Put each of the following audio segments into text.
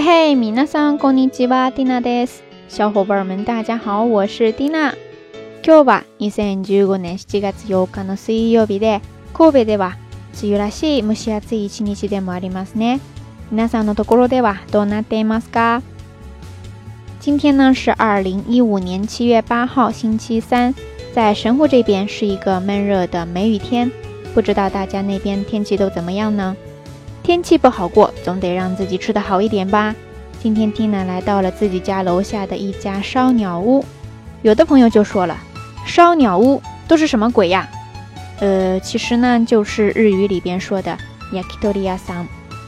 嘿，皆さん、こんにちは、ティナです。小伙伴们，大家好，我是蒂娜。今日は2015年7月8日の水曜日で、神戸では梅雨らしい蒸し暑い一日でもありますね。皆さんのところではどうなっていますか？今天呢是2015年7月8号星期三，在神户这边是一个闷热的梅雨天，不知道大家那边天气都怎么样呢？天气不好过，总得让自己吃得好一点吧。今天 Tina 来到了自己家楼下的一家烧鸟屋。有的朋友就说了：“烧鸟屋都是什么鬼呀？”呃，其实呢，就是日语里边说的 yakitori 鸡 m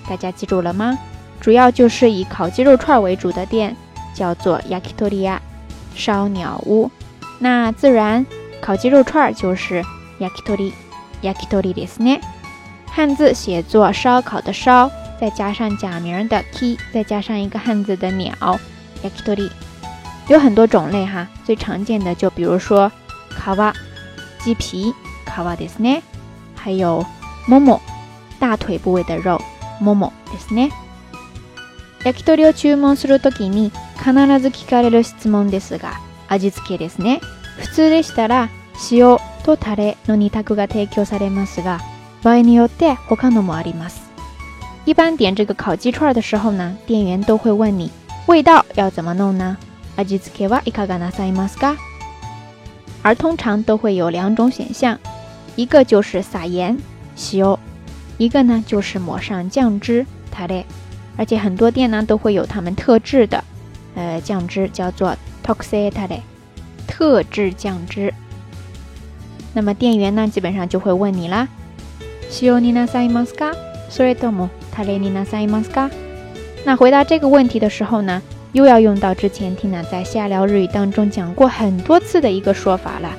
大家记住了吗？主要就是以烤鸡肉串为主的店，叫做 yakitori 烧鸟屋。那自然烤鸡肉串就是 yakitori yakitori desne。汉字写作“烧烤”的“烧”，再加上假名的 k 再加上一个汉字的“鸟 ”，yakitori 有很多种类哈。最常见的就比如说“皮。鸡皮“卡ですね，还有“もも”，大腿部位的肉“もも”ですね。焼き鳥を注文するときに必ず聞かれる質問ですが、味付けですね。普通でしたら塩とタレの2択が提供されますが、バイニュオデ、ほのもあります。一般点这个烤鸡串的时候呢，店员都会问你味道要怎么弄呢？味付けはいかがなさいますか？而通常都会有两种选项，一个就是撒盐、塩，一个呢就是抹上酱汁、タレ。而且很多店呢都会有他们特制的呃酱汁，叫做トクタレ，特制酱汁。那么店员呢基本上就会问你啦。西オニナサイマスか？それともタレニナサイマスか？那回答这个问题的时候呢，又要用到之前听娜在下聊日语当中讲过很多次的一个说法了。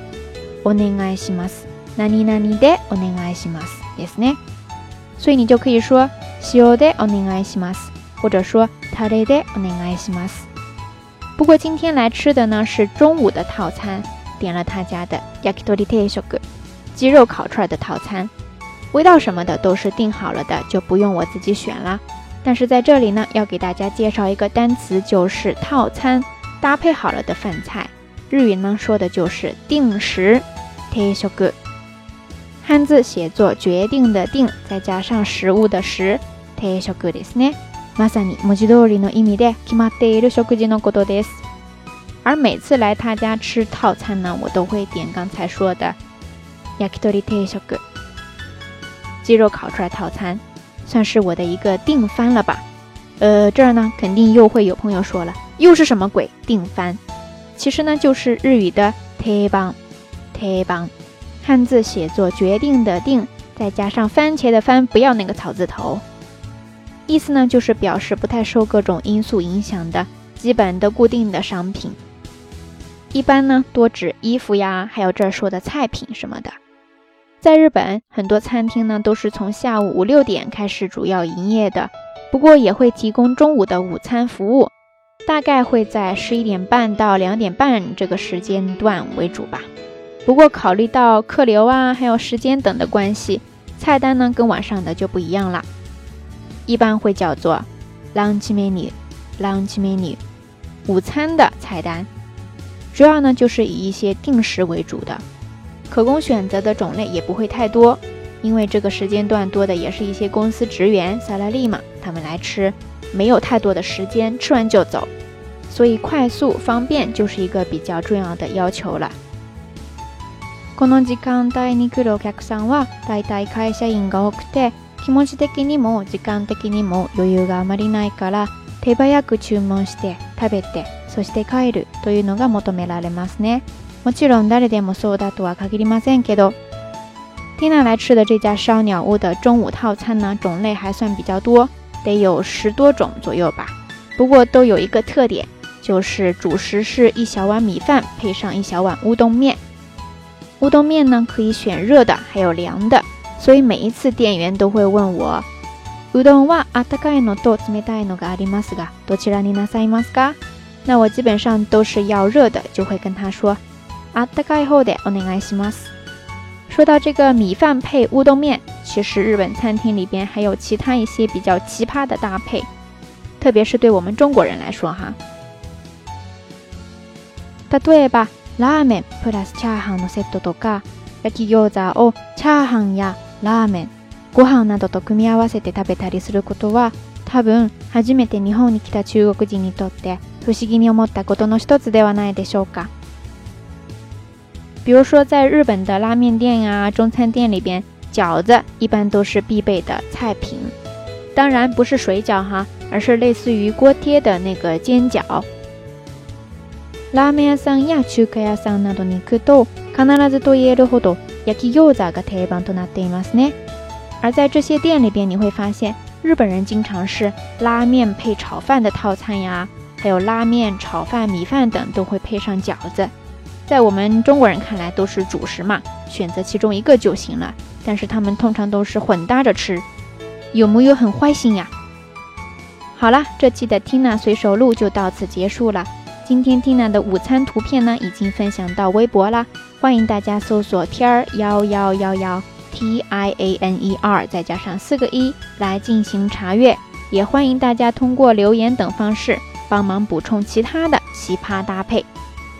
オネガイします。ナニナニでオネガイします。Yes ね？所以你就可以说西オでオネガイします，或者说タレでオネガイします。不过今天来吃的呢是中午的套餐，点了他家的ヤキトリテショグ，鸡肉烤出来的套餐。味道什么的都是定好了的，就不用我自己选了。但是在这里呢，要给大家介绍一个单词，就是套餐搭配好了的饭菜。日语呢说的就是定食，定食个汉字写作决定的定，再加上食物的食，定食ですね。まさに文字通りの意味で決まっている食事のことです。而每次来他家吃套餐呢，我都会点刚才说的焼き鳥定食鸡肉烤出来套餐，算是我的一个定番了吧？呃，这儿呢，肯定又会有朋友说了，又是什么鬼定番？其实呢，就是日语的特帮，特帮，汉字写作决定的定，再加上番茄的番，不要那个草字头，意思呢就是表示不太受各种因素影响的基本的固定的商品，一般呢多指衣服呀，还有这儿说的菜品什么的。在日本，很多餐厅呢都是从下午五六点开始主要营业的，不过也会提供中午的午餐服务，大概会在十一点半到两点半这个时间段为主吧。不过考虑到客流啊还有时间等的关系，菜单呢跟晚上的就不一样了，一般会叫做 lunch menu lunch menu 午餐的菜单，主要呢就是以一些定时为主的。可供选择的种类也不会太多，因为这个时间段多的也是一些公司职员、salary 嘛，他们来吃，没有太多的时间，吃完就走，所以快速方便就是一个比较重要的要求了。この時間大に来るお客さんは大体会社員が多くて、気持ち的にも時間的にも余裕があまりないから、手早く注文して食べて、そして帰るというのが求められますね。我去龙丹的店，所有的都还可以。马赛 Tina 来吃的这家烧鸟屋的中午套餐呢，种类还算比较多，得有十多种左右吧。不过都有一个特点，就是主食是一小碗米饭，配上一小碗乌冬面。乌冬面呢，可以选热的，还有凉的。所以每一次店员都会问我：“乌冬哇，阿大概诺多怎么带诺个阿迪马斯噶？”多去让蒂娜赛马斯噶？那我基本上都是要热的，就会跟他说。あったかい方でお願いします。说到这个米饭配乌冬面，其实日本餐厅里边还有其他一些比较奇葩的搭配，特别是对我们中国人来说哈。例えばラーメンプラスチャーハンのセットとか、焼き餃子をチャーハンやラーメン、ご飯などと組み合わせて食べたりすることは、多分初めて日本に来た中国人にとって不思議に思ったことの一つではないでしょうか。比如说，在日本的拉面店啊、中餐店里边，饺子一般都是必备的菜品。当然不是水饺哈，而是类似于锅贴的那个煎饺。而在这些店里边，你会发现日本人经常是拉面配炒饭的套餐呀，还有拉面、炒饭、米饭等都会配上饺子。在我们中国人看来都是主食嘛，选择其中一个就行了。但是他们通常都是混搭着吃，有木有很坏心呀？好啦，这期的 Tina 随手录就到此结束了。今天 Tina 的午餐图片呢已经分享到微博啦，欢迎大家搜索天儿幺幺幺幺 T I A N E R 再加上四个一来进行查阅，也欢迎大家通过留言等方式帮忙补充其他的奇葩搭配。